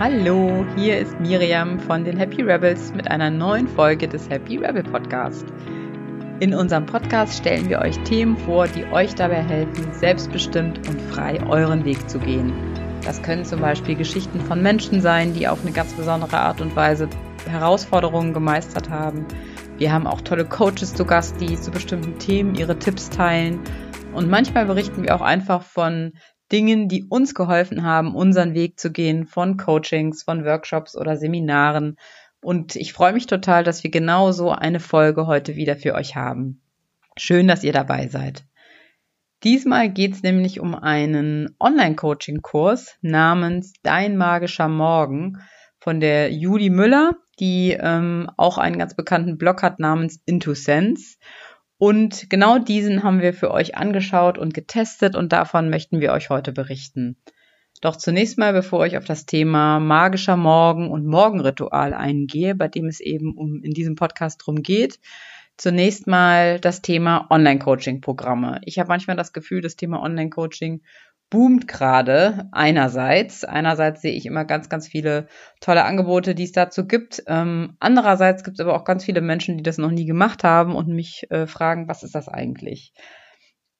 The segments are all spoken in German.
Hallo, hier ist Miriam von den Happy Rebels mit einer neuen Folge des Happy Rebel Podcast. In unserem Podcast stellen wir euch Themen vor, die euch dabei helfen, selbstbestimmt und frei euren Weg zu gehen. Das können zum Beispiel Geschichten von Menschen sein, die auf eine ganz besondere Art und Weise Herausforderungen gemeistert haben. Wir haben auch tolle Coaches zu Gast, die zu bestimmten Themen ihre Tipps teilen. Und manchmal berichten wir auch einfach von Dingen, die uns geholfen haben, unseren Weg zu gehen von Coachings, von Workshops oder Seminaren. Und ich freue mich total, dass wir genau so eine Folge heute wieder für euch haben. Schön, dass ihr dabei seid. Diesmal geht es nämlich um einen Online-Coaching-Kurs namens Dein magischer Morgen von der Judy Müller, die ähm, auch einen ganz bekannten Blog hat namens Into Sense. Und genau diesen haben wir für euch angeschaut und getestet und davon möchten wir euch heute berichten. Doch zunächst mal, bevor ich auf das Thema magischer Morgen und Morgenritual eingehe, bei dem es eben um in diesem Podcast drum geht, zunächst mal das Thema Online-Coaching-Programme. Ich habe manchmal das Gefühl, das Thema Online-Coaching boomt gerade einerseits. Einerseits sehe ich immer ganz, ganz viele tolle Angebote, die es dazu gibt. Ähm, andererseits gibt es aber auch ganz viele Menschen, die das noch nie gemacht haben und mich äh, fragen, was ist das eigentlich?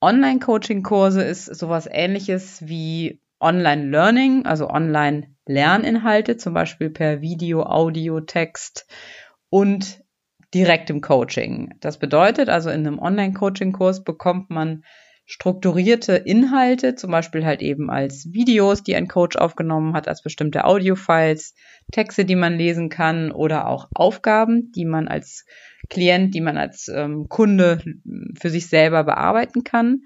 Online-Coaching-Kurse ist sowas ähnliches wie Online-Learning, also Online-Lerninhalte, zum Beispiel per Video, Audio, Text und direktem Coaching. Das bedeutet also, in einem Online-Coaching-Kurs bekommt man strukturierte Inhalte, zum Beispiel halt eben als Videos, die ein Coach aufgenommen hat, als bestimmte Audiofiles, Texte, die man lesen kann oder auch Aufgaben, die man als Klient, die man als ähm, Kunde für sich selber bearbeiten kann.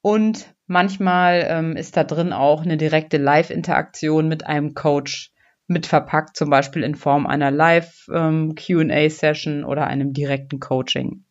Und manchmal ähm, ist da drin auch eine direkte Live-Interaktion mit einem Coach mit verpackt, zum Beispiel in Form einer Live-QA-Session ähm, oder einem direkten Coaching.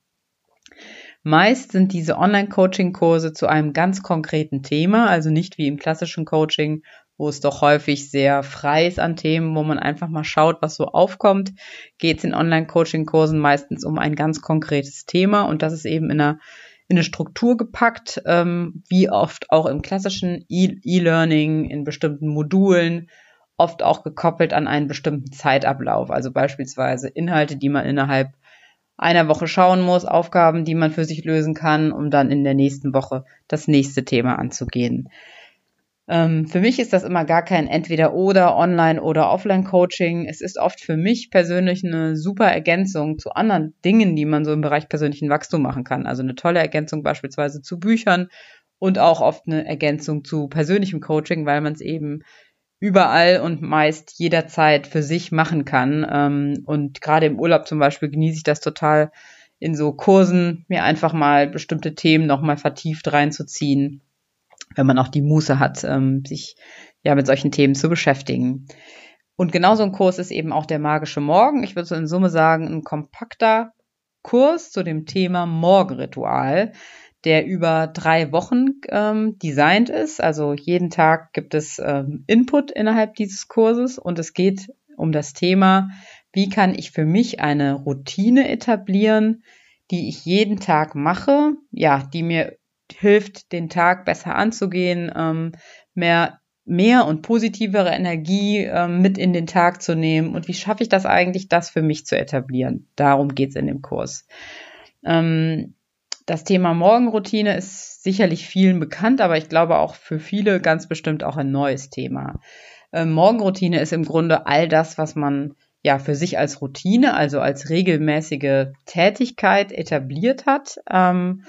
Meist sind diese Online-Coaching-Kurse zu einem ganz konkreten Thema, also nicht wie im klassischen Coaching, wo es doch häufig sehr frei ist an Themen, wo man einfach mal schaut, was so aufkommt, geht es in Online-Coaching-Kursen meistens um ein ganz konkretes Thema und das ist eben in einer in eine Struktur gepackt, ähm, wie oft auch im klassischen e-, E-Learning, in bestimmten Modulen, oft auch gekoppelt an einen bestimmten Zeitablauf, also beispielsweise Inhalte, die man innerhalb einer Woche schauen muss, Aufgaben, die man für sich lösen kann, um dann in der nächsten Woche das nächste Thema anzugehen. Ähm, für mich ist das immer gar kein Entweder-Oder, Online- oder Offline-Coaching. Es ist oft für mich persönlich eine super Ergänzung zu anderen Dingen, die man so im Bereich persönlichen Wachstum machen kann. Also eine tolle Ergänzung beispielsweise zu Büchern und auch oft eine Ergänzung zu persönlichem Coaching, weil man es eben überall und meist jederzeit für sich machen kann. Ähm, und gerade im Urlaub zum Beispiel genieße ich das total, in so Kursen mir einfach mal bestimmte Themen nochmal vertieft reinzuziehen, wenn man auch die Muße hat, ähm, sich ja mit solchen Themen zu beschäftigen. Und genauso ein Kurs ist eben auch der magische Morgen. Ich würde so in Summe sagen, ein kompakter Kurs zu dem Thema Morgenritual der über drei Wochen ähm, designt ist. Also jeden Tag gibt es ähm, Input innerhalb dieses Kurses und es geht um das Thema, wie kann ich für mich eine Routine etablieren, die ich jeden Tag mache, ja, die mir hilft, den Tag besser anzugehen, ähm, mehr mehr und positivere Energie ähm, mit in den Tag zu nehmen und wie schaffe ich das eigentlich, das für mich zu etablieren. Darum geht's in dem Kurs. Ähm, das Thema Morgenroutine ist sicherlich vielen bekannt, aber ich glaube auch für viele ganz bestimmt auch ein neues Thema. Ähm, Morgenroutine ist im Grunde all das, was man ja für sich als Routine, also als regelmäßige Tätigkeit etabliert hat. Ähm,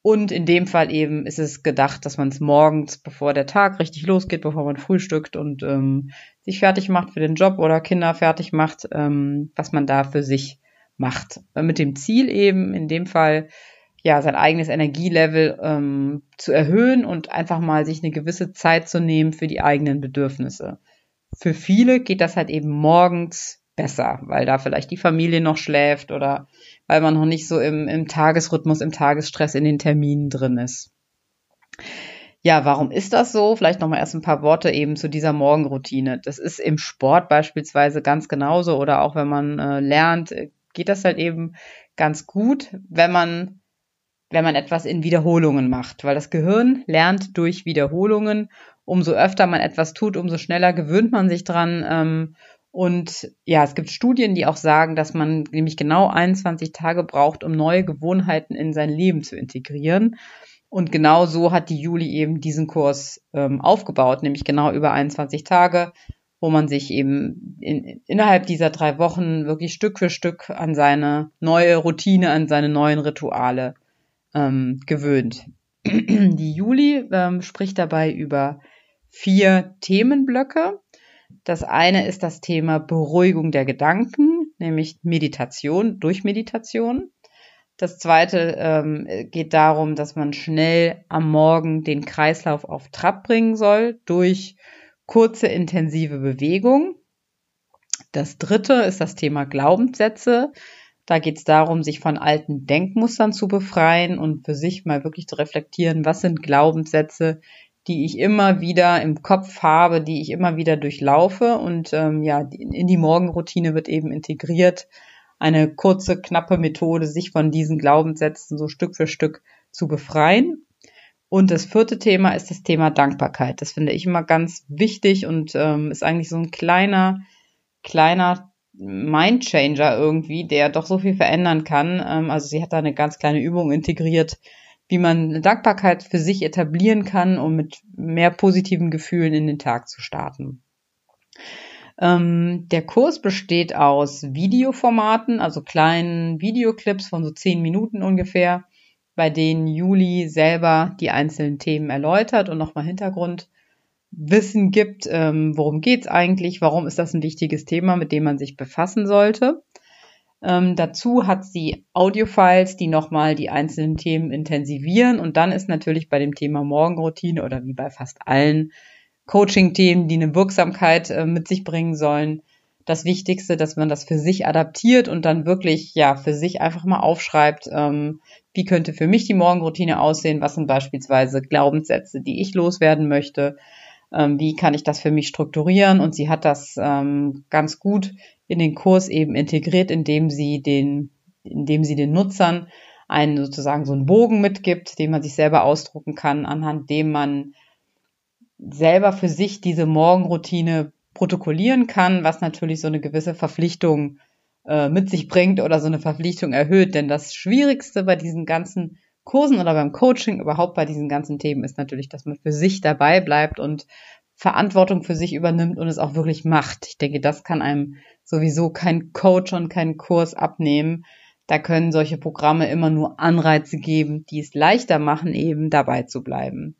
und in dem Fall eben ist es gedacht, dass man es morgens, bevor der Tag richtig losgeht, bevor man frühstückt und ähm, sich fertig macht für den Job oder Kinder fertig macht, ähm, was man da für sich macht. Mit dem Ziel eben in dem Fall ja, sein eigenes Energielevel ähm, zu erhöhen und einfach mal sich eine gewisse Zeit zu nehmen für die eigenen Bedürfnisse. Für viele geht das halt eben morgens besser, weil da vielleicht die Familie noch schläft oder weil man noch nicht so im, im Tagesrhythmus, im Tagesstress in den Terminen drin ist. Ja, warum ist das so? Vielleicht nochmal erst ein paar Worte eben zu dieser Morgenroutine. Das ist im Sport beispielsweise ganz genauso oder auch wenn man äh, lernt, geht das halt eben ganz gut, wenn man wenn man etwas in Wiederholungen macht, weil das Gehirn lernt durch Wiederholungen umso öfter man etwas tut, umso schneller gewöhnt man sich dran. Ähm, und ja, es gibt Studien, die auch sagen, dass man nämlich genau 21 Tage braucht, um neue Gewohnheiten in sein Leben zu integrieren. Und genau so hat die Juli eben diesen Kurs ähm, aufgebaut, nämlich genau über 21 Tage, wo man sich eben in, innerhalb dieser drei Wochen wirklich Stück für Stück an seine neue Routine, an seine neuen Rituale ähm, gewöhnt. Die Juli ähm, spricht dabei über vier Themenblöcke. Das eine ist das Thema Beruhigung der Gedanken, nämlich Meditation durch Meditation. Das zweite ähm, geht darum, dass man schnell am Morgen den Kreislauf auf Trab bringen soll durch kurze intensive Bewegung. Das dritte ist das Thema Glaubenssätze. Da geht es darum, sich von alten Denkmustern zu befreien und für sich mal wirklich zu reflektieren, was sind Glaubenssätze, die ich immer wieder im Kopf habe, die ich immer wieder durchlaufe. Und ähm, ja, in die Morgenroutine wird eben integriert eine kurze, knappe Methode, sich von diesen Glaubenssätzen so Stück für Stück zu befreien. Und das vierte Thema ist das Thema Dankbarkeit. Das finde ich immer ganz wichtig und ähm, ist eigentlich so ein kleiner, kleiner Mindchanger irgendwie, der doch so viel verändern kann. Ähm, also sie hat da eine ganz kleine Übung integriert, wie man Dankbarkeit für sich etablieren kann, um mit mehr positiven Gefühlen in den Tag zu starten. Ähm, der Kurs besteht aus Videoformaten, also kleinen Videoclips von so zehn Minuten ungefähr, bei denen Juli selber die einzelnen Themen erläutert und nochmal Hintergrundwissen gibt, ähm, worum geht's eigentlich, warum ist das ein wichtiges Thema, mit dem man sich befassen sollte. Ähm, dazu hat sie Audiofiles, die nochmal die einzelnen Themen intensivieren. Und dann ist natürlich bei dem Thema Morgenroutine oder wie bei fast allen Coaching-Themen, die eine Wirksamkeit äh, mit sich bringen sollen, das Wichtigste, dass man das für sich adaptiert und dann wirklich ja für sich einfach mal aufschreibt, ähm, wie könnte für mich die Morgenroutine aussehen, was sind beispielsweise Glaubenssätze, die ich loswerden möchte, ähm, wie kann ich das für mich strukturieren und sie hat das ähm, ganz gut in den Kurs eben integriert, indem sie den, indem sie den Nutzern einen sozusagen so einen Bogen mitgibt, den man sich selber ausdrucken kann, anhand dem man selber für sich diese Morgenroutine protokollieren kann, was natürlich so eine gewisse Verpflichtung äh, mit sich bringt oder so eine Verpflichtung erhöht. Denn das Schwierigste bei diesen ganzen Kursen oder beim Coaching, überhaupt bei diesen ganzen Themen, ist natürlich, dass man für sich dabei bleibt und Verantwortung für sich übernimmt und es auch wirklich macht. Ich denke, das kann einem sowieso kein Coach und kein Kurs abnehmen. Da können solche Programme immer nur Anreize geben, die es leichter machen, eben dabei zu bleiben.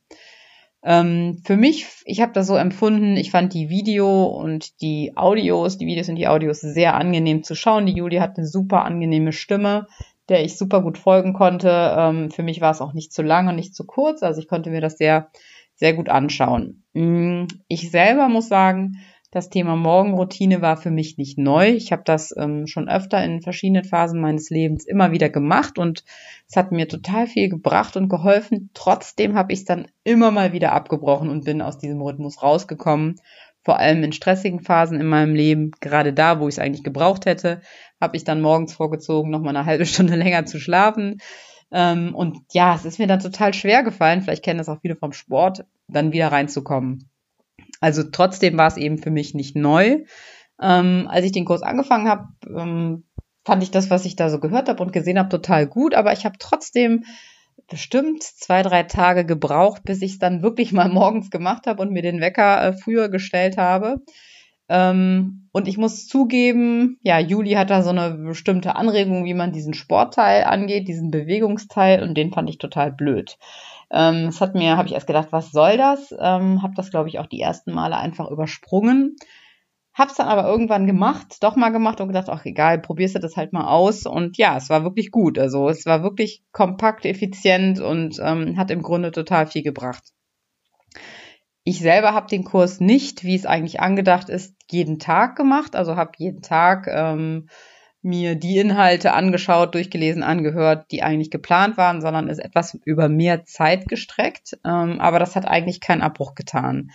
Ähm, für mich, ich habe das so empfunden, ich fand die Video und die Audios, die Videos und die Audios sehr angenehm zu schauen. Die Julie hat eine super angenehme Stimme, der ich super gut folgen konnte. Ähm, für mich war es auch nicht zu lang und nicht zu kurz, also ich konnte mir das sehr, sehr gut anschauen. Mm, ich selber muss sagen, das Thema Morgenroutine war für mich nicht neu. Ich habe das ähm, schon öfter in verschiedenen Phasen meines Lebens immer wieder gemacht und es hat mir total viel gebracht und geholfen. Trotzdem habe ich es dann immer mal wieder abgebrochen und bin aus diesem Rhythmus rausgekommen. Vor allem in stressigen Phasen in meinem Leben, gerade da, wo ich es eigentlich gebraucht hätte, habe ich dann morgens vorgezogen, noch mal eine halbe Stunde länger zu schlafen. Ähm, und ja, es ist mir dann total schwer gefallen, vielleicht kennen das auch viele vom Sport, dann wieder reinzukommen. Also trotzdem war es eben für mich nicht neu. Ähm, als ich den Kurs angefangen habe, ähm, fand ich das, was ich da so gehört habe und gesehen habe, total gut. Aber ich habe trotzdem bestimmt zwei, drei Tage gebraucht, bis ich es dann wirklich mal morgens gemacht habe und mir den Wecker äh, früher gestellt habe. Ähm, und ich muss zugeben, ja, Juli hat da so eine bestimmte Anregung, wie man diesen Sportteil angeht, diesen Bewegungsteil, und den fand ich total blöd. Ähm, das hat mir, habe ich erst gedacht, was soll das? Ähm, habe das, glaube ich, auch die ersten Male einfach übersprungen. Hab's dann aber irgendwann gemacht, doch mal gemacht und gedacht, ach egal, probierst du das halt mal aus. Und ja, es war wirklich gut. Also es war wirklich kompakt, effizient und ähm, hat im Grunde total viel gebracht. Ich selber habe den Kurs nicht, wie es eigentlich angedacht ist, jeden Tag gemacht. Also habe jeden Tag ähm, mir die Inhalte angeschaut, durchgelesen, angehört, die eigentlich geplant waren, sondern ist etwas über mehr Zeit gestreckt. Ähm, aber das hat eigentlich keinen Abbruch getan.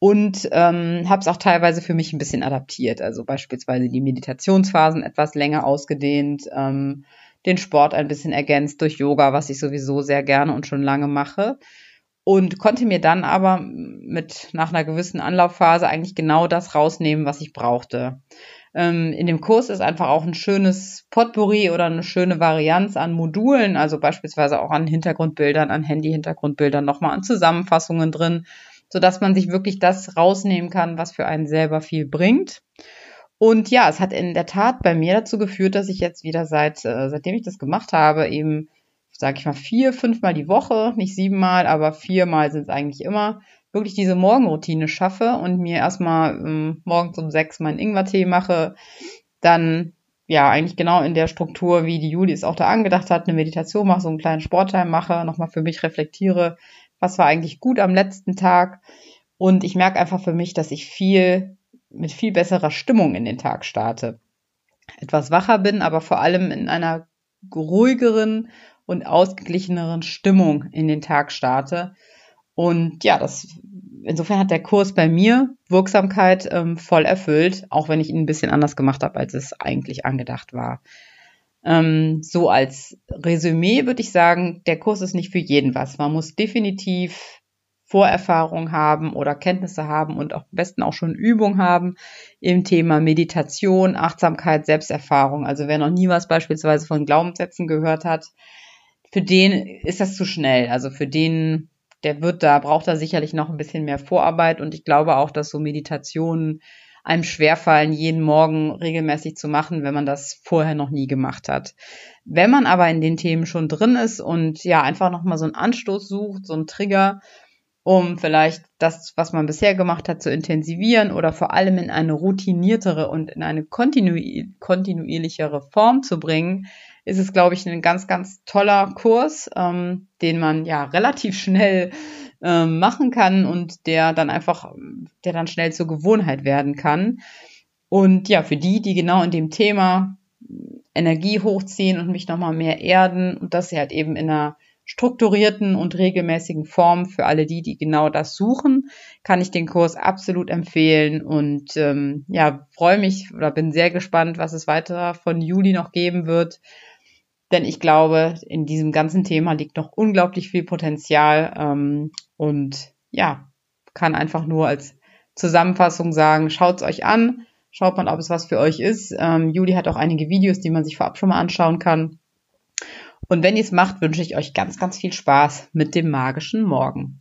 Und ähm, habe es auch teilweise für mich ein bisschen adaptiert. Also beispielsweise die Meditationsphasen etwas länger ausgedehnt, ähm, den Sport ein bisschen ergänzt durch Yoga, was ich sowieso sehr gerne und schon lange mache. und konnte mir dann aber mit nach einer gewissen Anlaufphase eigentlich genau das rausnehmen, was ich brauchte. Ähm, in dem Kurs ist einfach auch ein schönes Potpourri oder eine schöne Varianz an Modulen, also beispielsweise auch an Hintergrundbildern, an Handy-Hintergrundbildern, nochmal an Zusammenfassungen drin, so dass man sich wirklich das rausnehmen kann, was für einen selber viel bringt. Und ja, es hat in der Tat bei mir dazu geführt, dass ich jetzt wieder seit, äh, seitdem ich das gemacht habe, eben sage ich mal, vier, fünfmal die Woche, nicht siebenmal, aber viermal sind es eigentlich immer, wirklich diese Morgenroutine schaffe und mir erstmal ähm, morgens um sechs meinen Ingwertee mache, dann ja eigentlich genau in der Struktur, wie die Juli es auch da angedacht hat, eine Meditation mache, so einen kleinen Sportteil mache, nochmal für mich reflektiere, was war eigentlich gut am letzten Tag. Und ich merke einfach für mich, dass ich viel mit viel besserer Stimmung in den Tag starte. Etwas wacher bin, aber vor allem in einer ruhigeren und ausgeglicheneren Stimmung in den Tag starte. Und ja, das insofern hat der Kurs bei mir Wirksamkeit ähm, voll erfüllt, auch wenn ich ihn ein bisschen anders gemacht habe, als es eigentlich angedacht war. Ähm, so als Resümee würde ich sagen, der Kurs ist nicht für jeden was. Man muss definitiv Vorerfahrung haben oder Kenntnisse haben und auch am besten auch schon Übung haben im Thema Meditation, Achtsamkeit, Selbsterfahrung. Also wer noch nie was beispielsweise von Glaubenssätzen gehört hat, für den ist das zu schnell. Also für den, der wird da, braucht da sicherlich noch ein bisschen mehr Vorarbeit und ich glaube auch, dass so Meditationen einem schwerfallen, jeden Morgen regelmäßig zu machen, wenn man das vorher noch nie gemacht hat. Wenn man aber in den Themen schon drin ist und ja, einfach nochmal so einen Anstoß sucht, so einen Trigger, um vielleicht das, was man bisher gemacht hat, zu intensivieren oder vor allem in eine routiniertere und in eine kontinu kontinuierlichere Form zu bringen, ist es, glaube ich, ein ganz, ganz toller Kurs, ähm, den man ja relativ schnell ähm, machen kann und der dann einfach, der dann schnell zur Gewohnheit werden kann. Und ja, für die, die genau in dem Thema Energie hochziehen und mich nochmal mehr erden und das halt eben in einer strukturierten und regelmäßigen Form für alle die, die genau das suchen, kann ich den Kurs absolut empfehlen und ähm, ja, freue mich oder bin sehr gespannt, was es weiter von Juli noch geben wird. Denn ich glaube, in diesem ganzen Thema liegt noch unglaublich viel Potenzial ähm, und ja, kann einfach nur als Zusammenfassung sagen, schaut's euch an, schaut mal, ob es was für euch ist. Ähm, Juli hat auch einige Videos, die man sich vorab schon mal anschauen kann. Und wenn ihr es macht, wünsche ich euch ganz, ganz viel Spaß mit dem magischen Morgen.